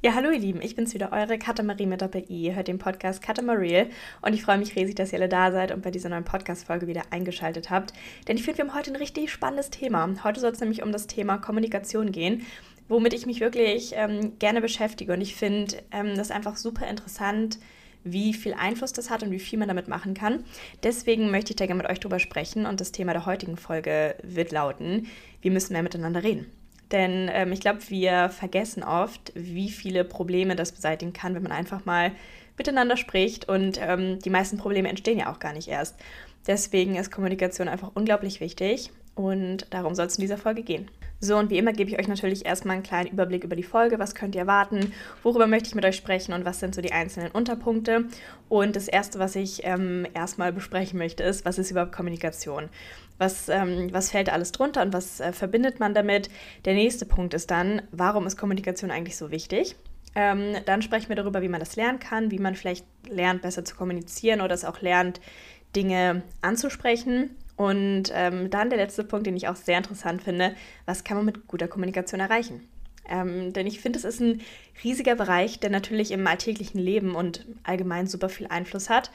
Ja, hallo ihr Lieben, ich bin's wieder, eure Katamarie mit Doppel-I. Hört den Podcast Katamarie und ich freue mich riesig, dass ihr alle da seid und bei dieser neuen Podcast-Folge wieder eingeschaltet habt. Denn ich finde, wir haben heute ein richtig spannendes Thema. Heute soll es nämlich um das Thema Kommunikation gehen, womit ich mich wirklich ähm, gerne beschäftige. Und ich finde ähm, das einfach super interessant, wie viel Einfluss das hat und wie viel man damit machen kann. Deswegen möchte ich da gerne mit euch drüber sprechen und das Thema der heutigen Folge wird lauten, wir müssen mehr miteinander reden. Denn ähm, ich glaube, wir vergessen oft, wie viele Probleme das beseitigen kann, wenn man einfach mal miteinander spricht. Und ähm, die meisten Probleme entstehen ja auch gar nicht erst. Deswegen ist Kommunikation einfach unglaublich wichtig und darum soll es in dieser Folge gehen. So, und wie immer gebe ich euch natürlich erstmal einen kleinen Überblick über die Folge. Was könnt ihr erwarten? Worüber möchte ich mit euch sprechen? Und was sind so die einzelnen Unterpunkte? Und das Erste, was ich ähm, erstmal besprechen möchte, ist, was ist überhaupt Kommunikation? Was, ähm, was fällt alles drunter und was äh, verbindet man damit? Der nächste Punkt ist dann, warum ist Kommunikation eigentlich so wichtig? Ähm, dann sprechen wir darüber, wie man das lernen kann, wie man vielleicht lernt, besser zu kommunizieren oder es auch lernt, Dinge anzusprechen. Und ähm, dann der letzte Punkt, den ich auch sehr interessant finde, was kann man mit guter Kommunikation erreichen? Ähm, denn ich finde, es ist ein riesiger Bereich, der natürlich im alltäglichen Leben und allgemein super viel Einfluss hat.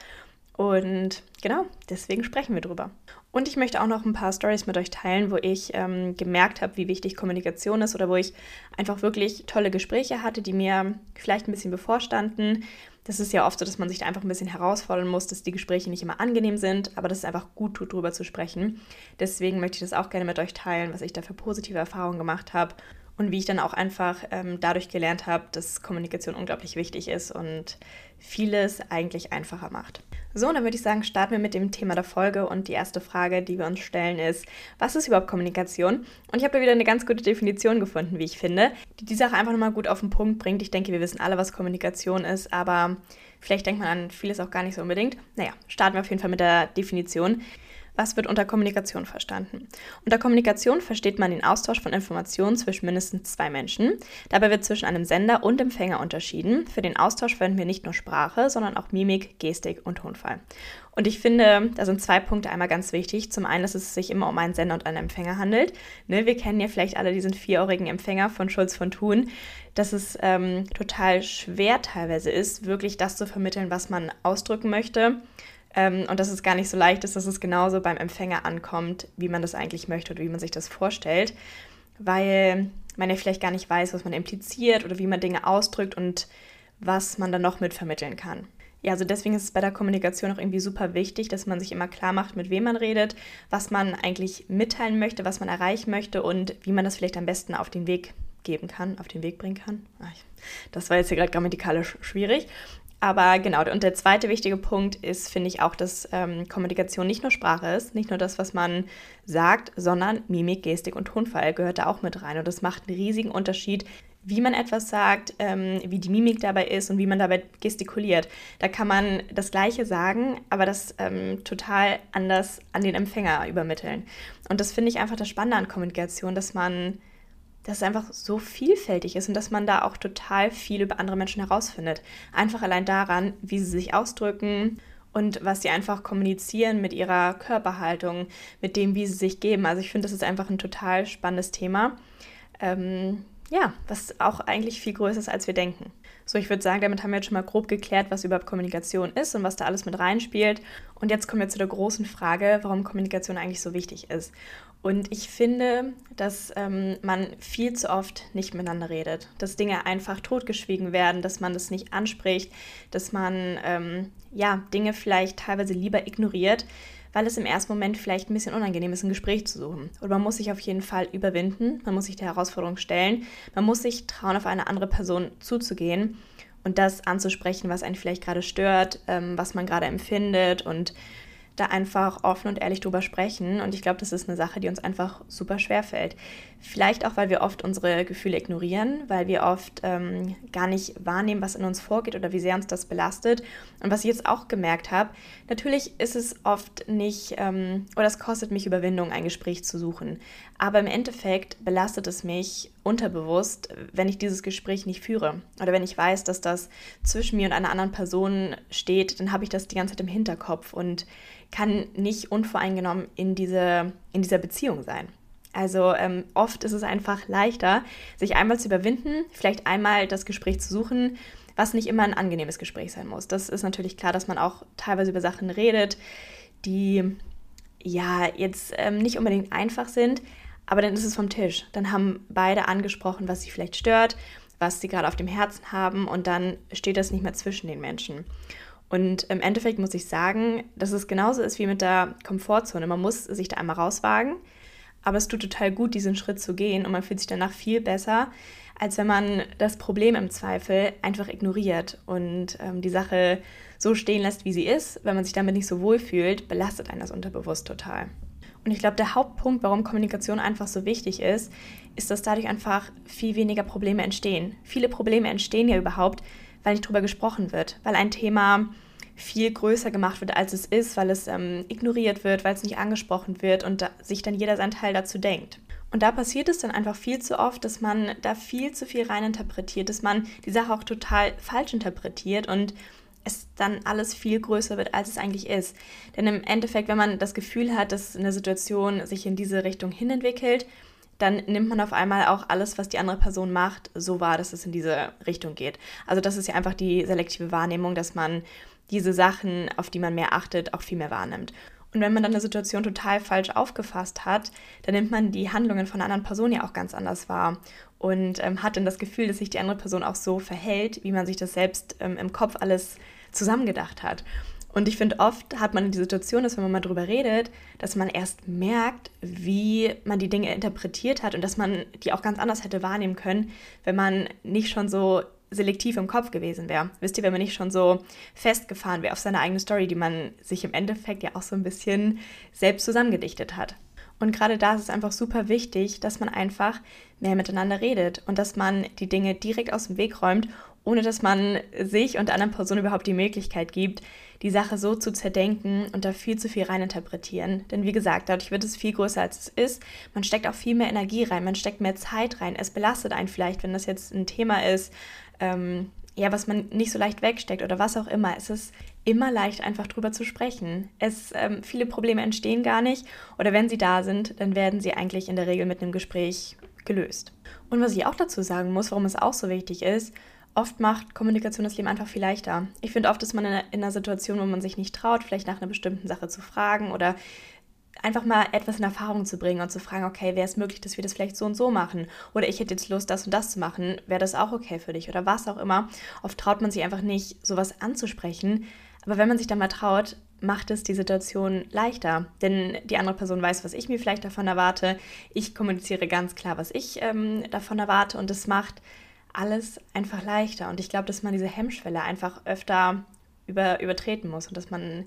Und genau, deswegen sprechen wir drüber. Und ich möchte auch noch ein paar Stories mit euch teilen, wo ich ähm, gemerkt habe, wie wichtig Kommunikation ist oder wo ich einfach wirklich tolle Gespräche hatte, die mir vielleicht ein bisschen bevorstanden. Das ist ja oft so, dass man sich da einfach ein bisschen herausfordern muss, dass die Gespräche nicht immer angenehm sind, aber dass es einfach gut tut, darüber zu sprechen. Deswegen möchte ich das auch gerne mit euch teilen, was ich da für positive Erfahrungen gemacht habe und wie ich dann auch einfach ähm, dadurch gelernt habe, dass Kommunikation unglaublich wichtig ist und vieles eigentlich einfacher macht. So, dann würde ich sagen, starten wir mit dem Thema der Folge und die erste Frage, die wir uns stellen, ist, was ist überhaupt Kommunikation? Und ich habe da wieder eine ganz gute Definition gefunden, wie ich finde, die die Sache einfach nochmal gut auf den Punkt bringt. Ich denke, wir wissen alle, was Kommunikation ist, aber vielleicht denkt man an vieles auch gar nicht so unbedingt. Naja, starten wir auf jeden Fall mit der Definition. Was wird unter Kommunikation verstanden? Unter Kommunikation versteht man den Austausch von Informationen zwischen mindestens zwei Menschen. Dabei wird zwischen einem Sender und Empfänger unterschieden. Für den Austausch verwenden wir nicht nur Sprache, sondern auch Mimik, Gestik und Tonfall. Und ich finde, da sind zwei Punkte einmal ganz wichtig. Zum einen, dass es sich immer um einen Sender und einen Empfänger handelt. Ne, wir kennen ja vielleicht alle diesen vierohrigen Empfänger von Schulz von Thun, dass es ähm, total schwer teilweise ist, wirklich das zu vermitteln, was man ausdrücken möchte. Ähm, und dass es gar nicht so leicht ist, dass es genauso beim Empfänger ankommt, wie man das eigentlich möchte oder wie man sich das vorstellt, weil man ja vielleicht gar nicht weiß, was man impliziert oder wie man Dinge ausdrückt und was man dann noch mit vermitteln kann. Ja, also deswegen ist es bei der Kommunikation auch irgendwie super wichtig, dass man sich immer klar macht, mit wem man redet, was man eigentlich mitteilen möchte, was man erreichen möchte und wie man das vielleicht am besten auf den Weg geben kann, auf den Weg bringen kann. Das war jetzt hier gerade grammatikalisch schwierig. Aber genau, und der zweite wichtige Punkt ist, finde ich auch, dass ähm, Kommunikation nicht nur Sprache ist, nicht nur das, was man sagt, sondern Mimik, Gestik und Tonfall gehört da auch mit rein. Und das macht einen riesigen Unterschied, wie man etwas sagt, ähm, wie die Mimik dabei ist und wie man dabei gestikuliert. Da kann man das Gleiche sagen, aber das ähm, total anders an den Empfänger übermitteln. Und das finde ich einfach das Spannende an Kommunikation, dass man dass es einfach so vielfältig ist und dass man da auch total viel über andere Menschen herausfindet. Einfach allein daran, wie sie sich ausdrücken und was sie einfach kommunizieren mit ihrer Körperhaltung, mit dem, wie sie sich geben. Also ich finde, das ist einfach ein total spannendes Thema. Ähm, ja, was auch eigentlich viel größer ist, als wir denken. So, ich würde sagen, damit haben wir jetzt schon mal grob geklärt, was überhaupt Kommunikation ist und was da alles mit reinspielt. Und jetzt kommen wir zu der großen Frage, warum Kommunikation eigentlich so wichtig ist. Und ich finde, dass ähm, man viel zu oft nicht miteinander redet, dass Dinge einfach totgeschwiegen werden, dass man das nicht anspricht, dass man ähm, ja Dinge vielleicht teilweise lieber ignoriert, weil es im ersten Moment vielleicht ein bisschen unangenehm ist, ein Gespräch zu suchen. Und man muss sich auf jeden Fall überwinden, man muss sich der Herausforderung stellen, man muss sich trauen, auf eine andere Person zuzugehen und das anzusprechen, was einen vielleicht gerade stört, ähm, was man gerade empfindet und da einfach offen und ehrlich drüber sprechen. Und ich glaube, das ist eine Sache, die uns einfach super schwer fällt. Vielleicht auch, weil wir oft unsere Gefühle ignorieren, weil wir oft ähm, gar nicht wahrnehmen, was in uns vorgeht oder wie sehr uns das belastet. Und was ich jetzt auch gemerkt habe, natürlich ist es oft nicht, ähm, oder es kostet mich Überwindung, ein Gespräch zu suchen. Aber im Endeffekt belastet es mich unterbewusst, wenn ich dieses Gespräch nicht führe. Oder wenn ich weiß, dass das zwischen mir und einer anderen Person steht, dann habe ich das die ganze Zeit im Hinterkopf und kann nicht unvoreingenommen in, diese, in dieser Beziehung sein. Also ähm, oft ist es einfach leichter, sich einmal zu überwinden, vielleicht einmal das Gespräch zu suchen, was nicht immer ein angenehmes Gespräch sein muss. Das ist natürlich klar, dass man auch teilweise über Sachen redet, die ja jetzt ähm, nicht unbedingt einfach sind, aber dann ist es vom Tisch. Dann haben beide angesprochen, was sie vielleicht stört, was sie gerade auf dem Herzen haben und dann steht das nicht mehr zwischen den Menschen. Und im Endeffekt muss ich sagen, dass es genauso ist wie mit der Komfortzone. Man muss sich da einmal rauswagen, aber es tut total gut, diesen Schritt zu gehen und man fühlt sich danach viel besser, als wenn man das Problem im Zweifel einfach ignoriert und ähm, die Sache so stehen lässt, wie sie ist. Wenn man sich damit nicht so wohl fühlt, belastet einen das unterbewusst total. Und ich glaube, der Hauptpunkt, warum Kommunikation einfach so wichtig ist, ist, dass dadurch einfach viel weniger Probleme entstehen. Viele Probleme entstehen ja überhaupt, weil nicht drüber gesprochen wird, weil ein Thema viel größer gemacht wird, als es ist, weil es ähm, ignoriert wird, weil es nicht angesprochen wird und da, sich dann jeder seinen Teil dazu denkt. Und da passiert es dann einfach viel zu oft, dass man da viel zu viel reininterpretiert, dass man die Sache auch total falsch interpretiert und es dann alles viel größer wird, als es eigentlich ist. Denn im Endeffekt, wenn man das Gefühl hat, dass eine Situation sich in diese Richtung hinentwickelt, dann nimmt man auf einmal auch alles, was die andere Person macht, so wahr, dass es in diese Richtung geht. Also das ist ja einfach die selektive Wahrnehmung, dass man diese Sachen, auf die man mehr achtet, auch viel mehr wahrnimmt. Und wenn man dann eine Situation total falsch aufgefasst hat, dann nimmt man die Handlungen von einer anderen Person ja auch ganz anders wahr und ähm, hat dann das Gefühl, dass sich die andere Person auch so verhält, wie man sich das selbst ähm, im Kopf alles zusammengedacht hat. Und ich finde, oft hat man die Situation, dass wenn man mal drüber redet, dass man erst merkt, wie man die Dinge interpretiert hat und dass man die auch ganz anders hätte wahrnehmen können, wenn man nicht schon so selektiv im Kopf gewesen wäre. Wisst ihr, wenn man nicht schon so festgefahren wäre auf seine eigene Story, die man sich im Endeffekt ja auch so ein bisschen selbst zusammengedichtet hat. Und gerade da ist es einfach super wichtig, dass man einfach mehr miteinander redet und dass man die Dinge direkt aus dem Weg räumt, ohne dass man sich und der anderen Person überhaupt die Möglichkeit gibt, die Sache so zu zerdenken und da viel zu viel reininterpretieren. Denn wie gesagt, dadurch wird es viel größer, als es ist. Man steckt auch viel mehr Energie rein, man steckt mehr Zeit rein. Es belastet einen vielleicht, wenn das jetzt ein Thema ist, ähm, ja, was man nicht so leicht wegsteckt oder was auch immer. Es ist immer leicht, einfach drüber zu sprechen. Es, ähm, viele Probleme entstehen gar nicht oder wenn sie da sind, dann werden sie eigentlich in der Regel mit einem Gespräch gelöst. Und was ich auch dazu sagen muss, warum es auch so wichtig ist, oft macht Kommunikation das Leben einfach viel leichter. Ich finde, oft ist man in einer, in einer Situation, wo man sich nicht traut, vielleicht nach einer bestimmten Sache zu fragen oder einfach mal etwas in Erfahrung zu bringen und zu fragen, okay, wäre es möglich, dass wir das vielleicht so und so machen? Oder ich hätte jetzt Lust, das und das zu machen. Wäre das auch okay für dich? Oder was auch immer. Oft traut man sich einfach nicht, sowas anzusprechen. Aber wenn man sich dann mal traut, macht es die Situation leichter. Denn die andere Person weiß, was ich mir vielleicht davon erwarte. Ich kommuniziere ganz klar, was ich ähm, davon erwarte. Und es macht alles einfach leichter. Und ich glaube, dass man diese Hemmschwelle einfach öfter über, übertreten muss und dass man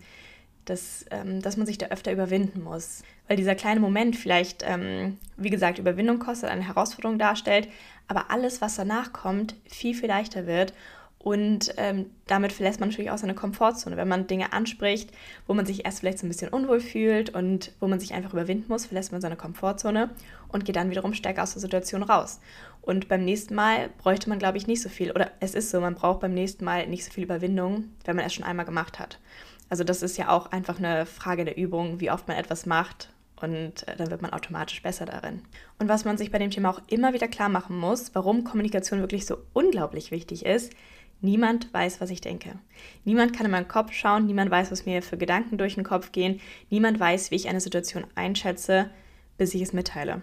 dass, ähm, dass man sich da öfter überwinden muss. Weil dieser kleine Moment vielleicht, ähm, wie gesagt, Überwindung kostet, eine Herausforderung darstellt, aber alles, was danach kommt, viel, viel leichter wird. Und ähm, damit verlässt man natürlich auch seine Komfortzone. Wenn man Dinge anspricht, wo man sich erst vielleicht so ein bisschen unwohl fühlt und wo man sich einfach überwinden muss, verlässt man seine Komfortzone und geht dann wiederum stärker aus der Situation raus. Und beim nächsten Mal bräuchte man, glaube ich, nicht so viel. Oder es ist so, man braucht beim nächsten Mal nicht so viel Überwindung, wenn man es schon einmal gemacht hat. Also das ist ja auch einfach eine Frage der Übung, wie oft man etwas macht und äh, dann wird man automatisch besser darin. Und was man sich bei dem Thema auch immer wieder klar machen muss, warum Kommunikation wirklich so unglaublich wichtig ist, niemand weiß, was ich denke. Niemand kann in meinen Kopf schauen, niemand weiß, was mir für Gedanken durch den Kopf gehen, niemand weiß, wie ich eine Situation einschätze, bis ich es mitteile.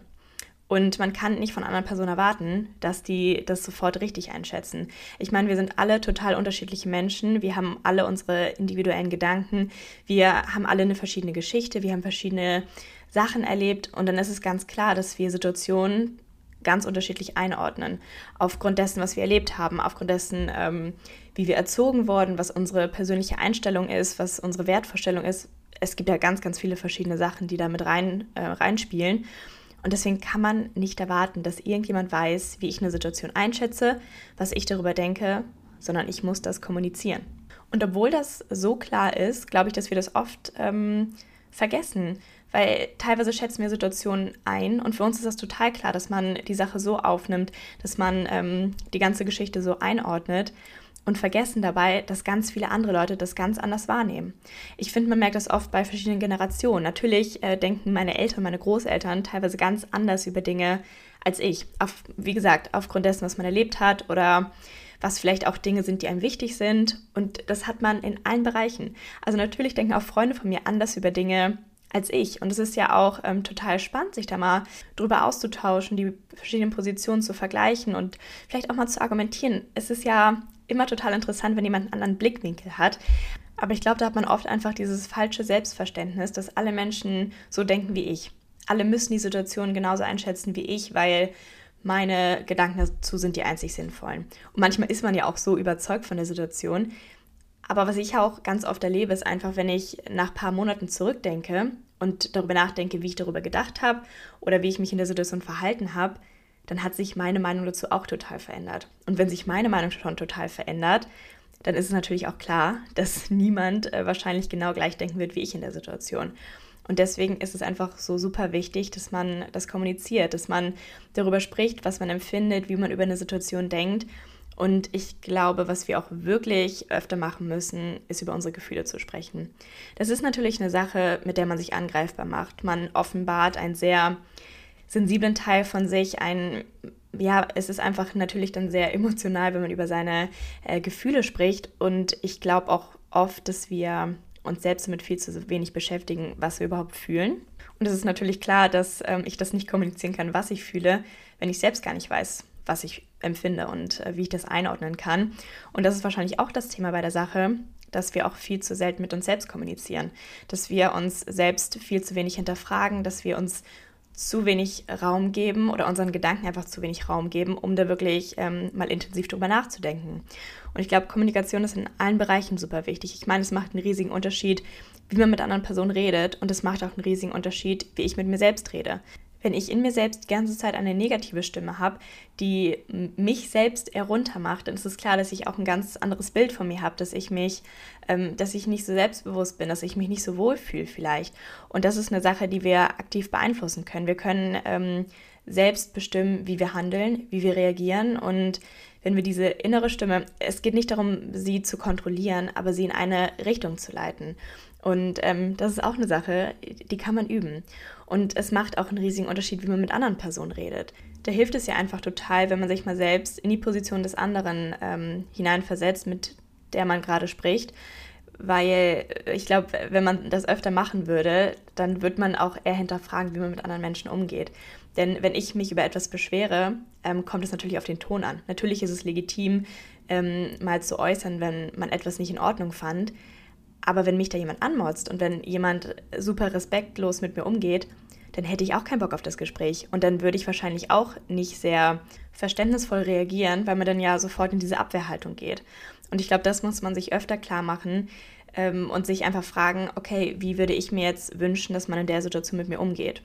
Und man kann nicht von anderen Personen erwarten, dass die das sofort richtig einschätzen. Ich meine, wir sind alle total unterschiedliche Menschen. Wir haben alle unsere individuellen Gedanken. Wir haben alle eine verschiedene Geschichte. Wir haben verschiedene Sachen erlebt. Und dann ist es ganz klar, dass wir Situationen ganz unterschiedlich einordnen. Aufgrund dessen, was wir erlebt haben, aufgrund dessen, ähm, wie wir erzogen wurden, was unsere persönliche Einstellung ist, was unsere Wertvorstellung ist. Es gibt ja ganz, ganz viele verschiedene Sachen, die da mit rein, äh, reinspielen. Und deswegen kann man nicht erwarten, dass irgendjemand weiß, wie ich eine Situation einschätze, was ich darüber denke, sondern ich muss das kommunizieren. Und obwohl das so klar ist, glaube ich, dass wir das oft ähm, vergessen, weil teilweise schätzen wir Situationen ein und für uns ist das total klar, dass man die Sache so aufnimmt, dass man ähm, die ganze Geschichte so einordnet. und vergessen dabei, dass ganz viele andere Leute das ganz anders wahrnehmen. Ich finde, man merkt das oft bei verschiedenen Generationen. Natürlich äh, denken meine Eltern, meine Großeltern teilweise ganz anders über Dinge als ich. Auf, wie gesagt, aufgrund dessen, was man erlebt hat oder was vielleicht auch Dinge sind, die einem wichtig sind. Und das hat man in allen Bereichen. Also natürlich denken auch Freunde von mir anders über Dinge als ich. Und es ist ja auch ähm, total spannend, sich da mal drüber auszutauschen, die verschiedenen Positionen zu vergleichen und vielleicht auch mal zu argumentieren. Es ist ja immer total interessant, wenn jemand einen anderen Blickwinkel hat. Aber ich glaube, da hat man oft einfach dieses falsche Selbstverständnis, dass alle Menschen so denken wie ich. Alle müssen die Situation genauso einschätzen wie ich, weil meine Gedanken dazu sind die einzig sinnvollen. Und manchmal ist man ja auch so überzeugt von der Situation. Aber was ich auch ganz oft erlebe, ist einfach, wenn ich nach ein paar Monaten zurückdenke und darüber nachdenke, wie ich darüber gedacht habe oder wie ich mich in der Situation verhalten habe, dann hat sich meine Meinung dazu auch total verändert. Und wenn sich meine Meinung schon total verändert, dann ist es natürlich auch klar, dass niemand äh, wahrscheinlich genau gleich denken wird wie ich in der Situation. Und deswegen ist es einfach so super wichtig, dass man das kommuniziert, dass man darüber spricht, was man empfindet, wie man über eine Situation denkt. Und ich glaube, was wir auch wirklich öfter machen müssen, ist über unsere Gefühle zu sprechen. Das ist natürlich eine Sache, mit der man sich angreifbar macht. Man offenbart einen sehr sensiblen Teil von sich, ein ja, es ist einfach natürlich dann sehr emotional, wenn man über seine äh, Gefühle spricht. Und ich glaube auch oft, dass wir uns selbst damit viel zu wenig beschäftigen, was wir überhaupt fühlen. Und es ist natürlich klar, dass ähm, ich das nicht kommunizieren kann, was ich fühle, wenn ich selbst gar nicht weiß, was ich empfinde und äh, wie ich das einordnen kann. Und das ist wahrscheinlich auch das Thema bei der Sache, dass wir auch viel zu selten mit uns selbst kommunizieren, dass wir uns selbst viel zu wenig hinterfragen, dass wir uns zu wenig Raum geben oder unseren Gedanken einfach zu wenig Raum geben, um da wirklich ähm, mal intensiv drüber nachzudenken. Und ich glaube, Kommunikation ist in allen Bereichen super wichtig. Ich meine, es macht einen riesigen Unterschied, wie man mit anderen Personen redet und es macht auch einen riesigen Unterschied, wie ich mit mir selbst rede wenn ich in mir selbst die ganze Zeit eine negative Stimme habe, die mich selbst heruntermacht, dann ist es klar, dass ich auch ein ganz anderes Bild von mir habe, dass ich mich, ähm, dass ich nicht so selbstbewusst bin, dass ich mich nicht so wohl fühle vielleicht. Und das ist eine Sache, die wir aktiv beeinflussen können. Wir können ähm, selbst bestimmen, wie wir handeln, wie wir reagieren und wenn wir diese innere Stimme, es geht nicht darum, sie zu kontrollieren, aber sie in eine Richtung zu leiten. Und ähm, das ist auch eine Sache, die kann man üben. Und es macht auch einen riesigen Unterschied, wie man mit anderen Personen redet. Da hilft es ja einfach total, wenn man sich mal selbst in die Position des anderen ähm, hineinversetzt, mit der man gerade spricht. Weil ich glaube, wenn man das öfter machen würde, dann wird man auch eher hinterfragen, wie man mit anderen Menschen umgeht. Denn wenn ich mich über etwas beschwere, ähm, kommt es natürlich auf den Ton an. Natürlich ist es legitim, ähm, mal zu äußern, wenn man etwas nicht in Ordnung fand. Aber wenn mich da jemand anmotzt und wenn jemand super respektlos mit mir umgeht, dann hätte ich auch keinen Bock auf das Gespräch. Und dann würde ich wahrscheinlich auch nicht sehr verständnisvoll reagieren, weil man dann ja sofort in diese Abwehrhaltung geht. Und ich glaube, das muss man sich öfter klar machen ähm, und sich einfach fragen, okay, wie würde ich mir jetzt wünschen, dass man in der Situation mit mir umgeht?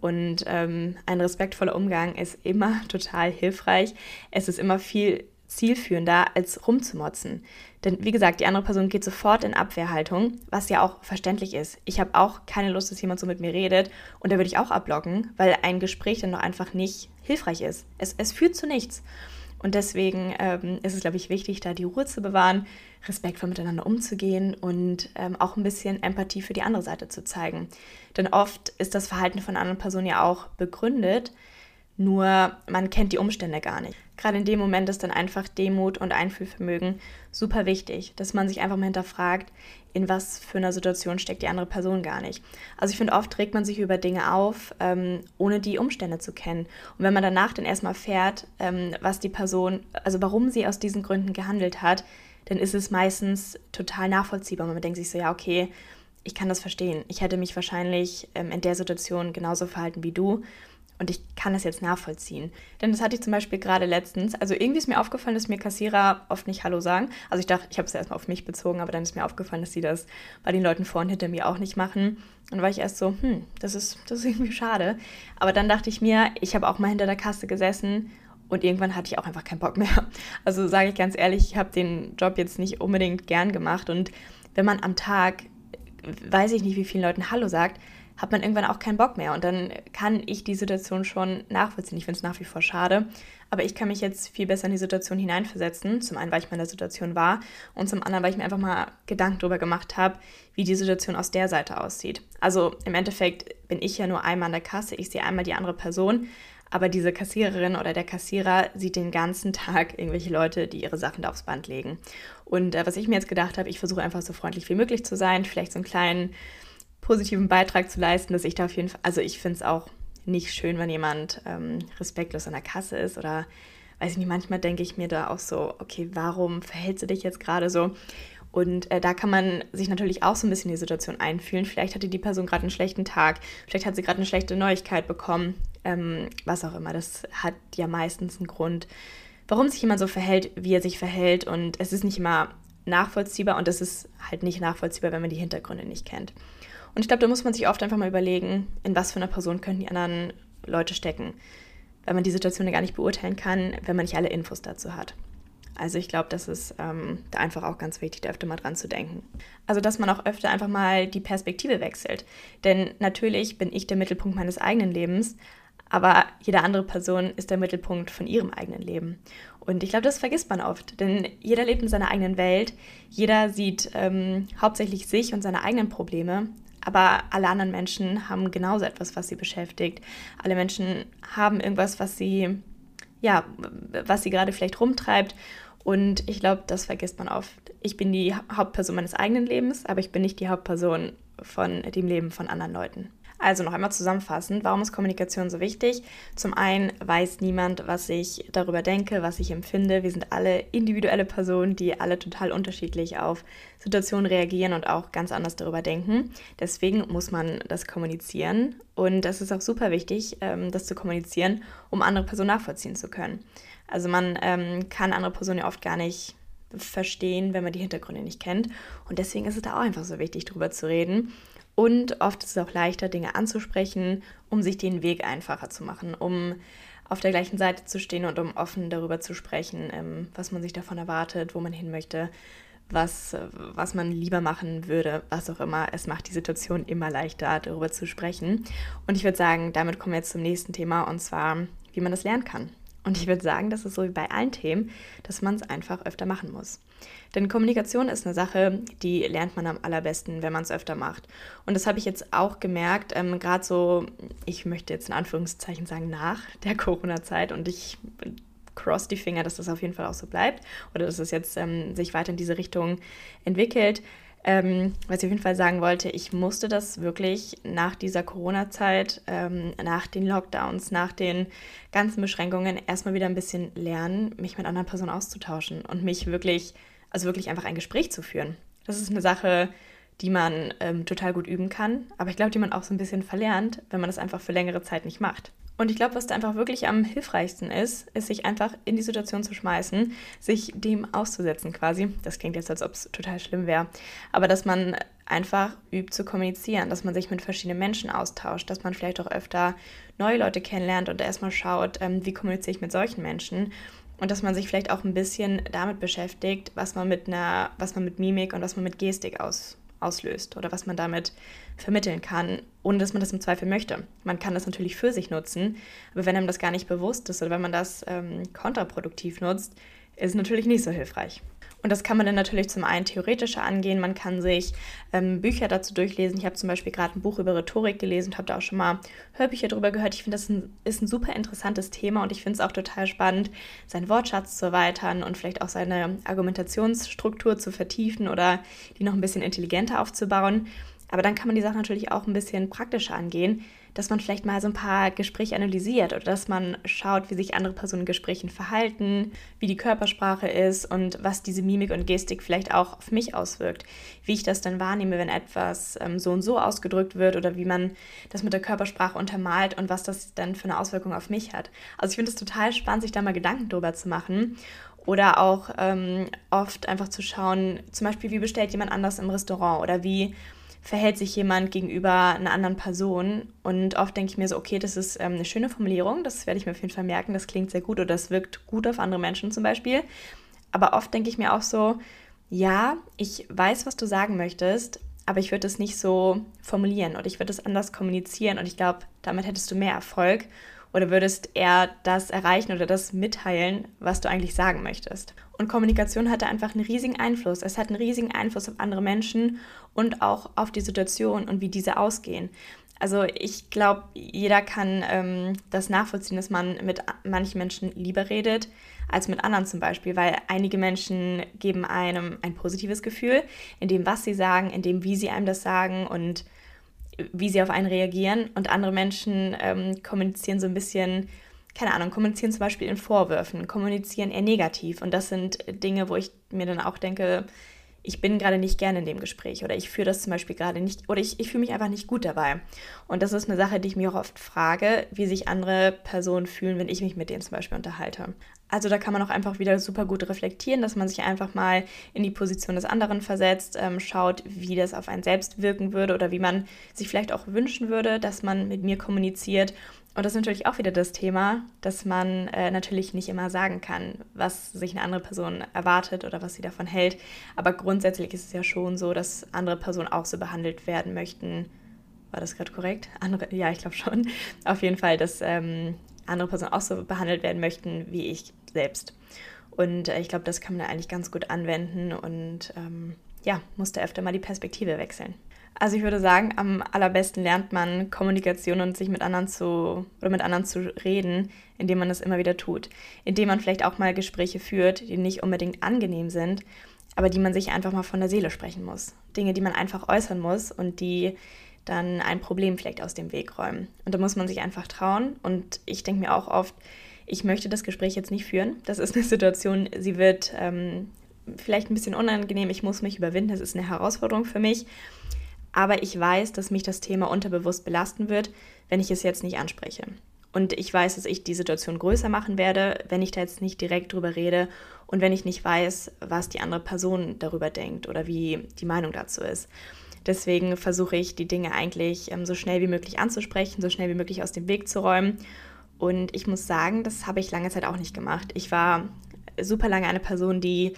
Und ähm, ein respektvoller Umgang ist immer total hilfreich. Es ist immer viel zielführender, als rumzumotzen. Denn wie gesagt, die andere Person geht sofort in Abwehrhaltung, was ja auch verständlich ist. Ich habe auch keine Lust, dass jemand so mit mir redet und da würde ich auch abblocken, weil ein Gespräch dann doch einfach nicht hilfreich ist. Es, es führt zu nichts. Und deswegen ähm, ist es, glaube ich, wichtig, da die Ruhe zu bewahren, respektvoll miteinander umzugehen und ähm, auch ein bisschen Empathie für die andere Seite zu zeigen. Denn oft ist das Verhalten von anderen Personen ja auch begründet, nur man kennt die Umstände gar nicht. Gerade in dem Moment ist dann einfach Demut und Einfühlvermögen super wichtig, dass man sich einfach mal hinterfragt, in was für einer Situation steckt die andere Person gar nicht. Also ich finde, oft trägt man sich über Dinge auf, ähm, ohne die Umstände zu kennen. Und wenn man danach dann erstmal fährt, ähm, was die Person, also warum sie aus diesen Gründen gehandelt hat, dann ist es meistens total nachvollziehbar. Man denkt sich so, ja, okay, ich kann das verstehen. Ich hätte mich wahrscheinlich ähm, in der Situation genauso verhalten wie du. Und ich kann das jetzt nachvollziehen. Denn das hatte ich zum Beispiel gerade letztens. Also irgendwie ist mir aufgefallen, dass mir Kassierer oft nicht Hallo sagen. Also ich dachte, ich habe es erstmal auf mich bezogen, aber dann ist mir aufgefallen, dass sie das bei den Leuten vor und hinter mir auch nicht machen. Und dann war ich erst so, hm, das ist, das ist irgendwie schade. Aber dann dachte ich mir, ich habe auch mal hinter der Kasse gesessen und irgendwann hatte ich auch einfach keinen Bock mehr. Also sage ich ganz ehrlich, ich habe den Job jetzt nicht unbedingt gern gemacht. Und wenn man am Tag, weiß ich nicht, wie vielen Leuten Hallo sagt, hat man irgendwann auch keinen Bock mehr. Und dann kann ich die Situation schon nachvollziehen. Ich finde es nach wie vor schade. Aber ich kann mich jetzt viel besser in die Situation hineinversetzen. Zum einen, weil ich mal in der Situation war und zum anderen, weil ich mir einfach mal Gedanken darüber gemacht habe, wie die Situation aus der Seite aussieht. Also im Endeffekt bin ich ja nur einmal an der Kasse, ich sehe einmal die andere Person. Aber diese Kassiererin oder der Kassierer sieht den ganzen Tag irgendwelche Leute, die ihre Sachen da aufs Band legen. Und äh, was ich mir jetzt gedacht habe, ich versuche einfach so freundlich wie möglich zu sein, vielleicht so einen kleinen positiven Beitrag zu leisten, dass ich da auf jeden Fall, also ich finde es auch nicht schön, wenn jemand ähm, respektlos an der Kasse ist oder weiß ich nicht, manchmal denke ich mir da auch so, okay, warum verhältst du dich jetzt gerade so? Und äh, da kann man sich natürlich auch so ein bisschen in die Situation einfühlen. Vielleicht hatte die Person gerade einen schlechten Tag, vielleicht hat sie gerade eine schlechte Neuigkeit bekommen, ähm, was auch immer. Das hat ja meistens einen Grund, warum sich jemand so verhält, wie er sich verhält. Und es ist nicht immer nachvollziehbar und es ist halt nicht nachvollziehbar, wenn man die Hintergründe nicht kennt. Und ich glaube, da muss man sich oft einfach mal überlegen, in was für einer Person könnten die anderen Leute stecken, weil man die Situation ja gar nicht beurteilen kann, wenn man nicht alle Infos dazu hat. Also ich glaube, das ist ähm, da einfach auch ganz wichtig, da öfter mal dran zu denken. Also dass man auch öfter einfach mal die Perspektive wechselt. Denn natürlich bin ich der Mittelpunkt meines eigenen Lebens, aber jede andere Person ist der Mittelpunkt von ihrem eigenen Leben. Und ich glaube, das vergisst man oft, denn jeder lebt in seiner eigenen Welt, jeder sieht ähm, hauptsächlich sich und seine eigenen Probleme, aber alle anderen Menschen haben genauso etwas, was sie beschäftigt. Alle Menschen haben irgendwas, was sie, ja, was sie gerade vielleicht rumtreibt. Und ich glaube, das vergisst man oft. Ich bin die Hauptperson meines eigenen Lebens, aber ich bin nicht die Hauptperson von dem Leben von anderen Leuten. Also noch einmal zusammenfassend, warum ist Kommunikation so wichtig? Zum einen weiß niemand, was ich darüber denke, was ich empfinde. Wir sind alle individuelle Personen, die alle total unterschiedlich auf Situationen reagieren und auch ganz anders darüber denken. Deswegen muss man das kommunizieren und das ist auch super wichtig, ähm, das zu kommunizieren, um andere Personen nachvollziehen zu können. Also man ähm, kann andere Personen ja oft gar nicht verstehen, wenn man die Hintergründe nicht kennt. Und deswegen ist es da auch einfach so wichtig, darüber zu reden. Und oft ist es auch leichter, Dinge anzusprechen, um sich den Weg einfacher zu machen, um auf der gleichen Seite zu stehen und um offen darüber zu sprechen, ähm, was man sich davon erwartet, wo man hin möchte, was, was man lieber machen würde, was auch immer. Es macht die Situation immer leichter, darüber zu sprechen. Und ich würde sagen, damit kommen wir jetzt zum nächsten Thema, und zwar, wie man das lernen kann. Und ich würde sagen, das ist so wie bei allen Themen, dass man es einfach öfter machen muss. Denn Kommunikation ist eine Sache, die lernt man am allerbesten, wenn man es öfter macht. Und das habe ich jetzt auch gemerkt, ähm, gerade so, ich möchte jetzt in Anführungszeichen sagen, nach der Corona-Zeit und ich cross die Finger, dass das auf jeden Fall auch so bleibt oder dass es jetzt ähm, sich weiter in diese Richtung entwickelt. Ähm, was ich auf jeden Fall sagen wollte, ich musste das wirklich nach dieser Corona-Zeit, ähm, nach den Lockdowns, nach den ganzen Beschränkungen erstmal wieder ein bisschen lernen, mich mit anderen Personen auszutauschen und mich wirklich, also wirklich einfach ein Gespräch zu führen. Das ist eine Sache, die man ähm, total gut üben kann, aber ich glaube, die man auch so ein bisschen verlernt, wenn man das einfach für längere Zeit nicht macht. Und ich glaube, was da einfach wirklich am hilfreichsten ist, ist, sich einfach in die Situation zu schmeißen, sich dem auszusetzen quasi. Das klingt jetzt, als ob es total schlimm wäre. Aber dass man einfach übt zu kommunizieren, dass man sich mit verschiedenen Menschen austauscht, dass man vielleicht auch öfter neue Leute kennenlernt und erstmal schaut, ähm, wie kommuniziere ich mit solchen Menschen. Und dass man sich vielleicht auch ein bisschen damit beschäftigt, was man mit einer, was man mit Mimik und was man mit Gestik aus, auslöst oder was man damit vermitteln kann, ohne dass man das im Zweifel möchte. Man kann das natürlich für sich nutzen, aber wenn einem das gar nicht bewusst ist oder wenn man das ähm, kontraproduktiv nutzt, ist natürlich nicht so hilfreich. Und das kann man dann natürlich zum einen theoretischer angehen. Man kann sich ähm, Bücher dazu durchlesen. Ich habe zum Beispiel gerade ein Buch über Rhetorik gelesen und habe da auch schon mal Hörbücher drüber gehört. Ich finde, das ein, ist ein super interessantes Thema und ich finde es auch total spannend, seinen Wortschatz zu erweitern und vielleicht auch seine Argumentationsstruktur zu vertiefen oder die noch ein bisschen intelligenter aufzubauen. Aber dann kann man die Sache natürlich auch ein bisschen praktischer angehen, dass man vielleicht mal so ein paar Gespräche analysiert oder dass man schaut, wie sich andere Personen in Gesprächen verhalten, wie die Körpersprache ist und was diese Mimik und Gestik vielleicht auch auf mich auswirkt, wie ich das dann wahrnehme, wenn etwas ähm, so und so ausgedrückt wird oder wie man das mit der Körpersprache untermalt und was das dann für eine Auswirkung auf mich hat. Also ich finde es total spannend, sich da mal Gedanken drüber zu machen oder auch ähm, oft einfach zu schauen, zum Beispiel, wie bestellt jemand anders im Restaurant oder wie verhält sich jemand gegenüber einer anderen Person. Und oft denke ich mir so, okay, das ist ähm, eine schöne Formulierung, das werde ich mir auf jeden Fall merken, das klingt sehr gut oder das wirkt gut auf andere Menschen zum Beispiel. Aber oft denke ich mir auch so, ja, ich weiß, was du sagen möchtest, aber ich würde es nicht so formulieren oder ich würde es anders kommunizieren und ich glaube, damit hättest du mehr Erfolg oder würdest eher das erreichen oder das mitteilen, was du eigentlich sagen möchtest. Und Kommunikation hat da einfach einen riesigen Einfluss. Es hat einen riesigen Einfluss auf andere Menschen und auch auf die Situation und wie diese ausgehen. Also ich glaube, jeder kann ähm, das nachvollziehen, dass man mit manchen Menschen lieber redet als mit anderen zum Beispiel, weil einige Menschen geben einem ein positives Gefühl in dem, was sie sagen, in dem, wie sie einem das sagen und wie sie auf einen reagieren. Und andere Menschen ähm, kommunizieren so ein bisschen, keine Ahnung, kommunizieren zum Beispiel in Vorwürfen, kommunizieren eher negativ. Und das sind Dinge, wo ich mir dann auch denke, ich bin gerade nicht gerne in dem Gespräch oder ich führe das zum Beispiel gerade nicht oder ich, ich fühle mich einfach nicht gut dabei. Und das ist eine Sache, die ich mir auch oft frage, wie sich andere Personen fühlen, wenn ich mich mit denen zum Beispiel unterhalte. Also da kann man auch einfach wieder super gut reflektieren, dass man sich einfach mal in die Position des anderen versetzt, ähm, schaut, wie das auf einen selbst wirken würde oder wie man sich vielleicht auch wünschen würde, dass man mit mir kommuniziert. Und das ist natürlich auch wieder das Thema, dass man äh, natürlich nicht immer sagen kann, was sich eine andere Person erwartet oder was sie davon hält. Aber grundsätzlich ist es ja schon so, dass andere Personen auch so behandelt werden möchten. War das gerade korrekt? Andere, ja, ich glaube schon. Auf jeden Fall, dass ähm, andere Personen auch so behandelt werden möchten wie ich selbst. Und äh, ich glaube, das kann man eigentlich ganz gut anwenden und ähm, ja, musste öfter mal die Perspektive wechseln. Also ich würde sagen, am allerbesten lernt man Kommunikation und sich mit anderen zu oder mit anderen zu reden, indem man das immer wieder tut. Indem man vielleicht auch mal Gespräche führt, die nicht unbedingt angenehm sind, aber die man sich einfach mal von der Seele sprechen muss. Dinge, die man einfach äußern muss und die dann ein Problem vielleicht aus dem Weg räumen. Und da muss man sich einfach trauen. Und ich denke mir auch oft, ich möchte das Gespräch jetzt nicht führen. Das ist eine Situation, sie wird ähm, vielleicht ein bisschen unangenehm, ich muss mich überwinden, das ist eine Herausforderung für mich. Aber ich weiß, dass mich das Thema unterbewusst belasten wird, wenn ich es jetzt nicht anspreche. Und ich weiß, dass ich die Situation größer machen werde, wenn ich da jetzt nicht direkt drüber rede und wenn ich nicht weiß, was die andere Person darüber denkt oder wie die Meinung dazu ist. Deswegen versuche ich, die Dinge eigentlich ähm, so schnell wie möglich anzusprechen, so schnell wie möglich aus dem Weg zu räumen und ich muss sagen, das habe ich lange Zeit auch nicht gemacht. Ich war super lange eine Person, die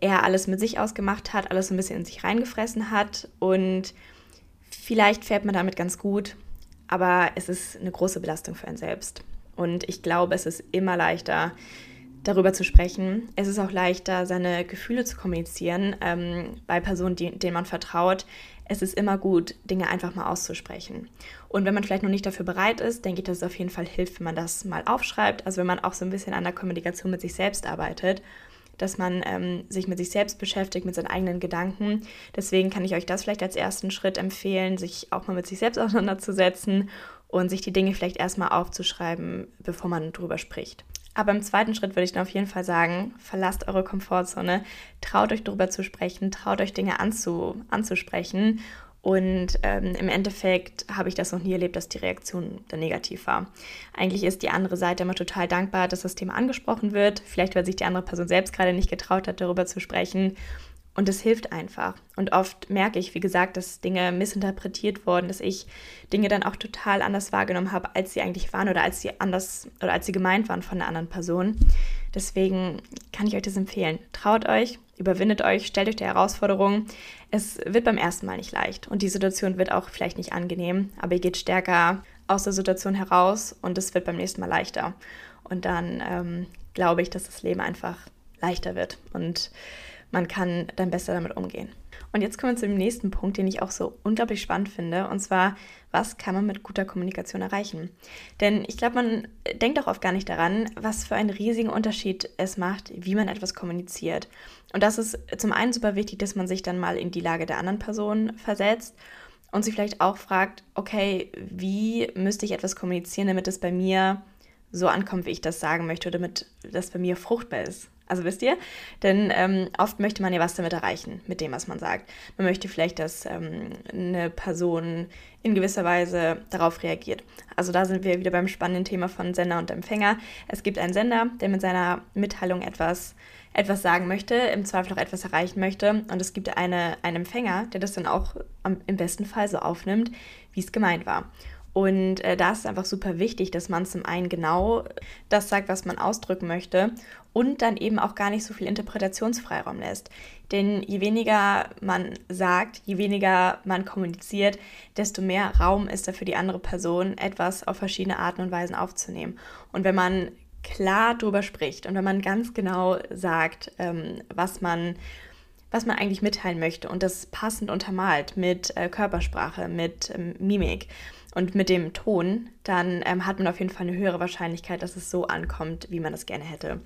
eher alles mit sich ausgemacht hat, alles so ein bisschen in sich reingefressen hat. Und vielleicht fährt man damit ganz gut, aber es ist eine große Belastung für einen selbst. Und ich glaube, es ist immer leichter, darüber zu sprechen. Es ist auch leichter, seine Gefühle zu kommunizieren ähm, bei Personen, die, denen man vertraut es ist immer gut, Dinge einfach mal auszusprechen. Und wenn man vielleicht noch nicht dafür bereit ist, denke ich, dass es auf jeden Fall hilft, wenn man das mal aufschreibt. Also wenn man auch so ein bisschen an der Kommunikation mit sich selbst arbeitet, dass man ähm, sich mit sich selbst beschäftigt, mit seinen eigenen Gedanken. Deswegen kann ich euch das vielleicht als ersten Schritt empfehlen, sich auch mal mit sich selbst auseinanderzusetzen und sich die Dinge vielleicht erstmal aufzuschreiben, bevor man drüber spricht. Aber im zweiten Schritt würde ich dann auf jeden Fall sagen, verlasst eure Komfortzone, traut euch darüber zu sprechen, traut euch Dinge anzu, anzusprechen. Und ähm, im Endeffekt habe ich das noch nie erlebt, dass die Reaktion dann negativ war. Eigentlich ist die andere Seite immer total dankbar, dass das Thema angesprochen wird. Vielleicht, weil sich die andere Person selbst gerade nicht getraut hat, darüber zu sprechen. Und es hilft einfach. Und oft merke ich, wie gesagt, dass Dinge missinterpretiert wurden, dass ich Dinge dann auch total anders wahrgenommen habe, als sie eigentlich waren oder als sie anders oder als sie gemeint waren von einer anderen Person. Deswegen kann ich euch das empfehlen. Traut euch, überwindet euch, stellt euch die Herausforderung. Es wird beim ersten Mal nicht leicht und die Situation wird auch vielleicht nicht angenehm, aber ihr geht stärker aus der Situation heraus und es wird beim nächsten Mal leichter. Und dann ähm, glaube ich, dass das Leben einfach leichter wird und man kann dann besser damit umgehen. Und jetzt kommen wir zu dem nächsten Punkt, den ich auch so unglaublich spannend finde, und zwar, was kann man mit guter Kommunikation erreichen? Denn ich glaube, man denkt auch oft gar nicht daran, was für einen riesigen Unterschied es macht, wie man etwas kommuniziert. Und das ist zum einen super wichtig, dass man sich dann mal in die Lage der anderen Person versetzt und sich vielleicht auch fragt, okay, wie müsste ich etwas kommunizieren, damit es bei mir so ankommt, wie ich das sagen möchte, oder damit das bei mir fruchtbar ist. Also wisst ihr? Denn ähm, oft möchte man ja was damit erreichen, mit dem, was man sagt. Man möchte vielleicht, dass ähm, eine Person in gewisser Weise darauf reagiert. Also da sind wir wieder beim spannenden Thema von Sender und Empfänger. Es gibt einen Sender, der mit seiner Mitteilung etwas, etwas sagen möchte, im Zweifel auch etwas erreichen möchte. Und es gibt eine, einen Empfänger, der das dann auch am, im besten Fall so aufnimmt, wie es gemeint war. Und äh, da ist es einfach super wichtig, dass man zum einen genau das sagt, was man ausdrücken möchte und dann eben auch gar nicht so viel Interpretationsfreiraum lässt. Denn je weniger man sagt, je weniger man kommuniziert, desto mehr Raum ist da für die andere Person, etwas auf verschiedene Arten und Weisen aufzunehmen. Und wenn man klar drüber spricht und wenn man ganz genau sagt, ähm, was man was man eigentlich mitteilen möchte und das passend untermalt mit äh, Körpersprache, mit ähm, Mimik und mit dem Ton, dann ähm, hat man auf jeden Fall eine höhere Wahrscheinlichkeit, dass es so ankommt, wie man das gerne hätte.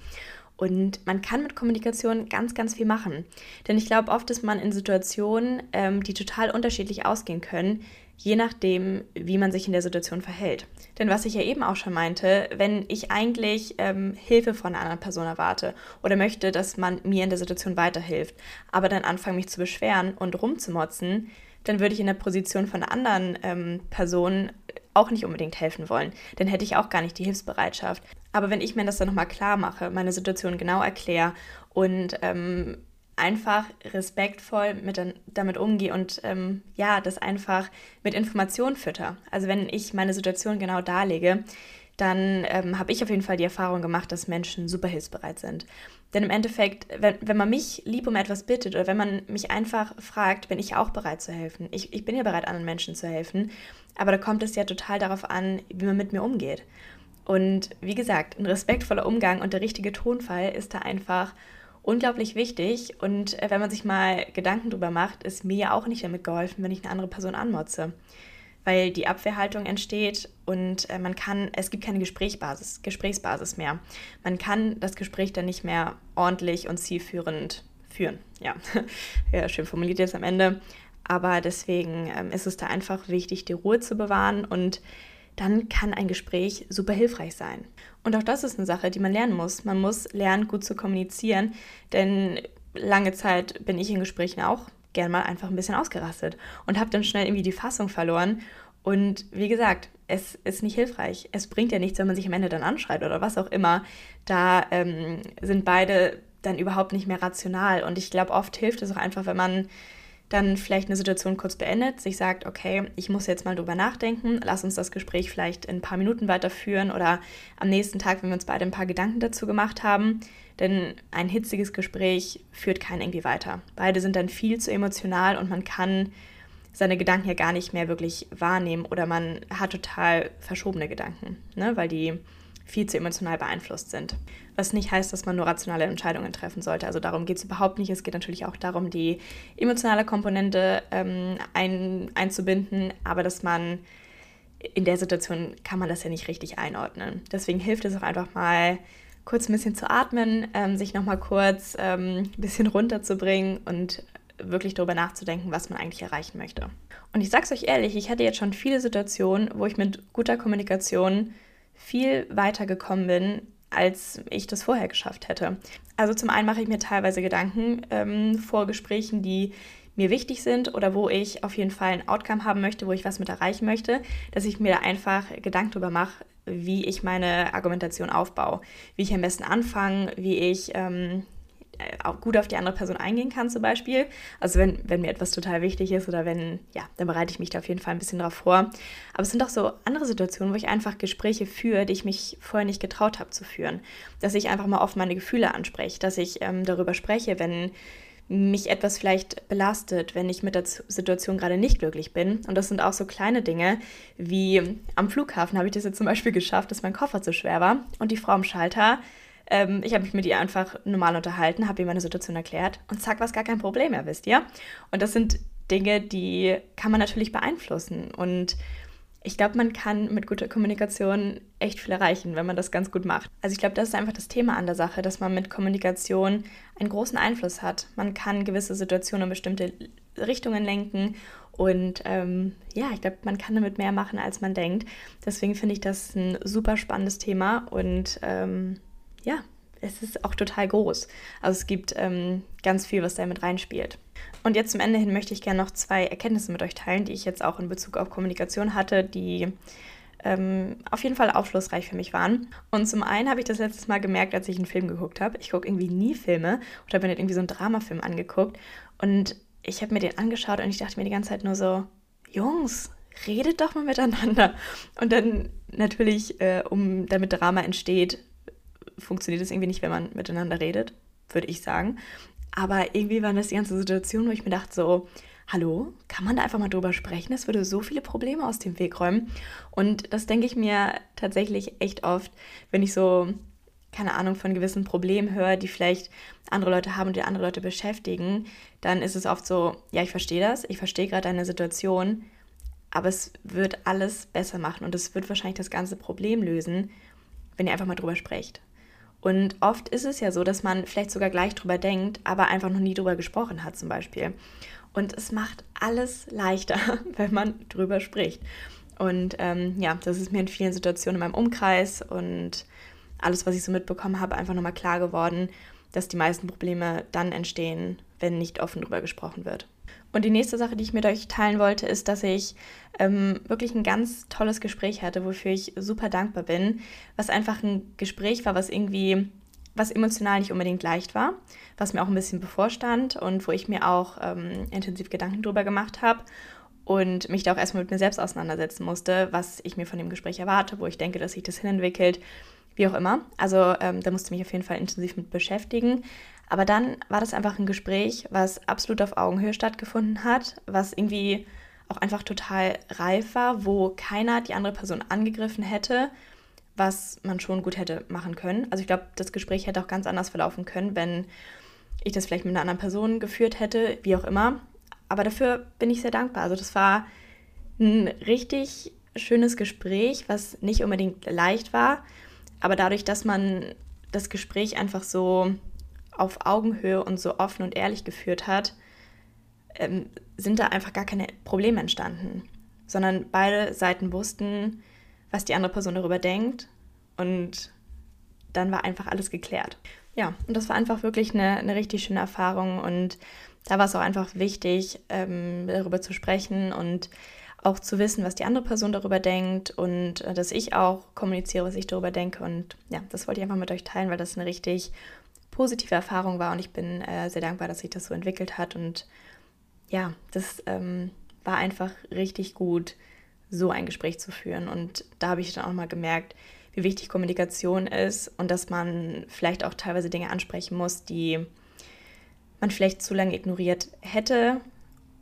Und man kann mit Kommunikation ganz, ganz viel machen. Denn ich glaube, oft ist man in Situationen, ähm, die total unterschiedlich ausgehen können, je nachdem, wie man sich in der Situation verhält. Denn was ich ja eben auch schon meinte, wenn ich eigentlich ähm, Hilfe von einer anderen Person erwarte oder möchte, dass man mir in der Situation weiterhilft, aber dann anfange mich zu beschweren und rumzumotzen, dann würde ich in der Position von anderen ähm, Person auch nicht unbedingt helfen wollen. Dann hätte ich auch gar nicht die Hilfsbereitschaft. Aber wenn ich mir das dann nochmal klar mache, meine Situation genau erkläre und ähm, einfach respektvoll mit, damit umgehe und ähm, ja, das einfach mit Informationen fütter. Also wenn ich meine Situation genau darlege, dann ähm, habe ich auf jeden Fall die Erfahrung gemacht, dass Menschen super hilfsbereit sind. Denn im Endeffekt, wenn, wenn man mich lieb um etwas bittet oder wenn man mich einfach fragt, bin ich auch bereit zu helfen. Ich, ich bin ja bereit, anderen Menschen zu helfen. Aber da kommt es ja total darauf an, wie man mit mir umgeht. Und wie gesagt, ein respektvoller Umgang und der richtige Tonfall ist da einfach unglaublich wichtig. Und äh, wenn man sich mal Gedanken drüber macht, ist mir ja auch nicht damit geholfen, wenn ich eine andere Person anmotze. Weil die Abwehrhaltung entsteht und äh, man kann, es gibt keine Gesprächsbasis, Gesprächsbasis mehr. Man kann das Gespräch dann nicht mehr ordentlich und zielführend führen. Ja, ja schön formuliert jetzt am Ende. Aber deswegen ähm, ist es da einfach wichtig, die Ruhe zu bewahren und dann kann ein Gespräch super hilfreich sein. Und auch das ist eine Sache, die man lernen muss. Man muss lernen, gut zu kommunizieren, denn lange Zeit bin ich in Gesprächen auch gern mal einfach ein bisschen ausgerastet und habe dann schnell irgendwie die Fassung verloren. Und wie gesagt, es ist nicht hilfreich. Es bringt ja nichts, wenn man sich am Ende dann anschreit oder was auch immer. Da ähm, sind beide dann überhaupt nicht mehr rational. Und ich glaube, oft hilft es auch einfach, wenn man dann vielleicht eine Situation kurz beendet, sich sagt, okay, ich muss jetzt mal drüber nachdenken, lass uns das Gespräch vielleicht in ein paar Minuten weiterführen oder am nächsten Tag, wenn wir uns beide ein paar Gedanken dazu gemacht haben. Denn ein hitziges Gespräch führt keinen irgendwie weiter. Beide sind dann viel zu emotional und man kann seine Gedanken ja gar nicht mehr wirklich wahrnehmen oder man hat total verschobene Gedanken, ne? weil die viel zu emotional beeinflusst sind. Was nicht heißt, dass man nur rationale Entscheidungen treffen sollte. Also darum geht es überhaupt nicht. Es geht natürlich auch darum, die emotionale Komponente ähm, ein, einzubinden, aber dass man in der Situation kann man das ja nicht richtig einordnen. Deswegen hilft es auch einfach mal, kurz ein bisschen zu atmen, ähm, sich nochmal kurz ähm, ein bisschen runterzubringen und wirklich darüber nachzudenken, was man eigentlich erreichen möchte. Und ich sag's euch ehrlich, ich hatte jetzt schon viele Situationen, wo ich mit guter Kommunikation viel weiter gekommen bin, als ich das vorher geschafft hätte. Also zum einen mache ich mir teilweise Gedanken ähm, vor Gesprächen, die mir wichtig sind oder wo ich auf jeden Fall ein Outcome haben möchte, wo ich was mit erreichen möchte, dass ich mir da einfach Gedanken darüber mache, wie ich meine Argumentation aufbaue, wie ich am besten anfange, wie ich ähm, äh, auch gut auf die andere Person eingehen kann zum Beispiel. Also wenn, wenn mir etwas total wichtig ist oder wenn, ja, dann bereite ich mich da auf jeden Fall ein bisschen drauf vor. Aber es sind auch so andere Situationen, wo ich einfach Gespräche führe, die ich mich vorher nicht getraut habe zu führen. Dass ich einfach mal oft meine Gefühle anspreche, dass ich ähm, darüber spreche, wenn mich etwas vielleicht belastet, wenn ich mit der Situation gerade nicht glücklich bin. Und das sind auch so kleine Dinge, wie am Flughafen habe ich das jetzt zum Beispiel geschafft, dass mein Koffer zu schwer war und die Frau am Schalter ähm, ich habe mich mit ihr einfach normal unterhalten, habe ihr meine Situation erklärt und zack, war es gar kein Problem mehr, wisst ihr? Und das sind Dinge, die kann man natürlich beeinflussen. Und ich glaube, man kann mit guter Kommunikation echt viel erreichen, wenn man das ganz gut macht. Also ich glaube, das ist einfach das Thema an der Sache, dass man mit Kommunikation einen großen Einfluss hat. Man kann gewisse Situationen in bestimmte Richtungen lenken und ähm, ja, ich glaube, man kann damit mehr machen, als man denkt. Deswegen finde ich das ein super spannendes Thema und ähm, ja, es ist auch total groß. Also es gibt ähm, ganz viel, was da mit reinspielt. Und jetzt zum Ende hin möchte ich gerne noch zwei Erkenntnisse mit euch teilen, die ich jetzt auch in Bezug auf Kommunikation hatte, die ähm, auf jeden Fall aufschlussreich für mich waren. Und zum einen habe ich das letztes Mal gemerkt, als ich einen Film geguckt habe. Ich gucke irgendwie nie Filme oder bin irgendwie so einen Dramafilm angeguckt. Und ich habe mir den angeschaut und ich dachte mir die ganze Zeit nur so, Jungs, redet doch mal miteinander. Und dann natürlich, äh, um damit Drama entsteht, funktioniert es irgendwie nicht, wenn man miteinander redet, würde ich sagen. Aber irgendwie war das die ganze Situation, wo ich mir dachte, so, hallo, kann man da einfach mal drüber sprechen? Das würde so viele Probleme aus dem Weg räumen. Und das denke ich mir tatsächlich echt oft, wenn ich so, keine Ahnung, von gewissen Problemen höre, die vielleicht andere Leute haben und die andere Leute beschäftigen, dann ist es oft so, ja, ich verstehe das, ich verstehe gerade deine Situation, aber es wird alles besser machen und es wird wahrscheinlich das ganze Problem lösen, wenn ihr einfach mal drüber sprecht. Und oft ist es ja so, dass man vielleicht sogar gleich drüber denkt, aber einfach noch nie drüber gesprochen hat zum Beispiel. Und es macht alles leichter, wenn man drüber spricht. Und ähm, ja, das ist mir in vielen Situationen in meinem Umkreis und alles, was ich so mitbekommen habe, einfach nochmal klar geworden, dass die meisten Probleme dann entstehen, wenn nicht offen drüber gesprochen wird. Und die nächste Sache, die ich mit euch teilen wollte, ist, dass ich ähm, wirklich ein ganz tolles Gespräch hatte, wofür ich super dankbar bin, was einfach ein Gespräch war, was irgendwie, was emotional nicht unbedingt leicht war, was mir auch ein bisschen bevorstand und wo ich mir auch ähm, intensiv Gedanken drüber gemacht habe und mich da auch erstmal mit mir selbst auseinandersetzen musste, was ich mir von dem Gespräch erwarte, wo ich denke, dass sich das hinentwickelt, wie auch immer. Also ähm, da musste ich mich auf jeden Fall intensiv mit beschäftigen. Aber dann war das einfach ein Gespräch, was absolut auf Augenhöhe stattgefunden hat, was irgendwie auch einfach total reif war, wo keiner die andere Person angegriffen hätte, was man schon gut hätte machen können. Also ich glaube, das Gespräch hätte auch ganz anders verlaufen können, wenn ich das vielleicht mit einer anderen Person geführt hätte, wie auch immer. Aber dafür bin ich sehr dankbar. Also das war ein richtig schönes Gespräch, was nicht unbedingt leicht war, aber dadurch, dass man das Gespräch einfach so auf Augenhöhe und so offen und ehrlich geführt hat, ähm, sind da einfach gar keine Probleme entstanden, sondern beide Seiten wussten, was die andere Person darüber denkt und dann war einfach alles geklärt. Ja, und das war einfach wirklich eine, eine richtig schöne Erfahrung und da war es auch einfach wichtig, ähm, darüber zu sprechen und auch zu wissen, was die andere Person darüber denkt und äh, dass ich auch kommuniziere, was ich darüber denke. Und ja, das wollte ich einfach mit euch teilen, weil das eine richtig positive Erfahrung war und ich bin äh, sehr dankbar, dass sich das so entwickelt hat. Und ja, das ähm, war einfach richtig gut, so ein Gespräch zu führen. Und da habe ich dann auch mal gemerkt, wie wichtig Kommunikation ist und dass man vielleicht auch teilweise Dinge ansprechen muss, die man vielleicht zu lange ignoriert hätte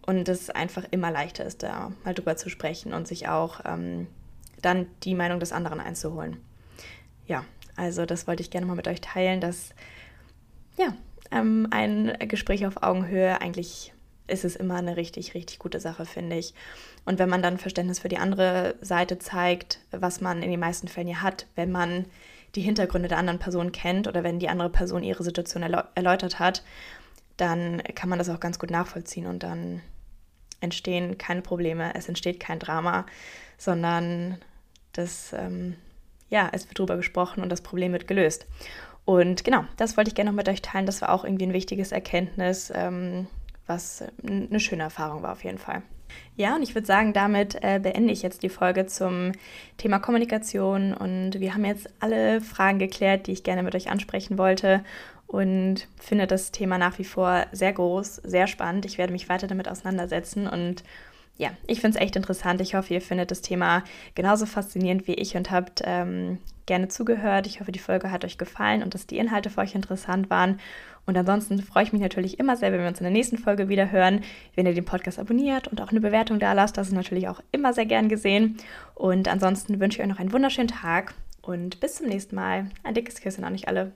und es einfach immer leichter ist, da mal drüber zu sprechen und sich auch ähm, dann die Meinung des anderen einzuholen. Ja, also das wollte ich gerne mal mit euch teilen, dass ja, ähm, ein Gespräch auf Augenhöhe eigentlich ist es immer eine richtig, richtig gute Sache, finde ich. Und wenn man dann Verständnis für die andere Seite zeigt, was man in den meisten Fällen ja hat, wenn man die Hintergründe der anderen Person kennt oder wenn die andere Person ihre Situation erläutert hat, dann kann man das auch ganz gut nachvollziehen und dann entstehen keine Probleme, es entsteht kein Drama, sondern das, ähm, ja, es wird darüber gesprochen und das Problem wird gelöst. Und genau, das wollte ich gerne noch mit euch teilen. Das war auch irgendwie ein wichtiges Erkenntnis, ähm, was eine schöne Erfahrung war auf jeden Fall. Ja, und ich würde sagen, damit äh, beende ich jetzt die Folge zum Thema Kommunikation. Und wir haben jetzt alle Fragen geklärt, die ich gerne mit euch ansprechen wollte. Und finde das Thema nach wie vor sehr groß, sehr spannend. Ich werde mich weiter damit auseinandersetzen und ja, ich finde es echt interessant. Ich hoffe, ihr findet das Thema genauso faszinierend wie ich und habt ähm, gerne zugehört. Ich hoffe, die Folge hat euch gefallen und dass die Inhalte für euch interessant waren. Und ansonsten freue ich mich natürlich immer sehr, wenn wir uns in der nächsten Folge wieder hören. Wenn ihr den Podcast abonniert und auch eine Bewertung da lasst, das ist natürlich auch immer sehr gern gesehen. Und ansonsten wünsche ich euch noch einen wunderschönen Tag und bis zum nächsten Mal. Ein dickes Küsschen an euch alle.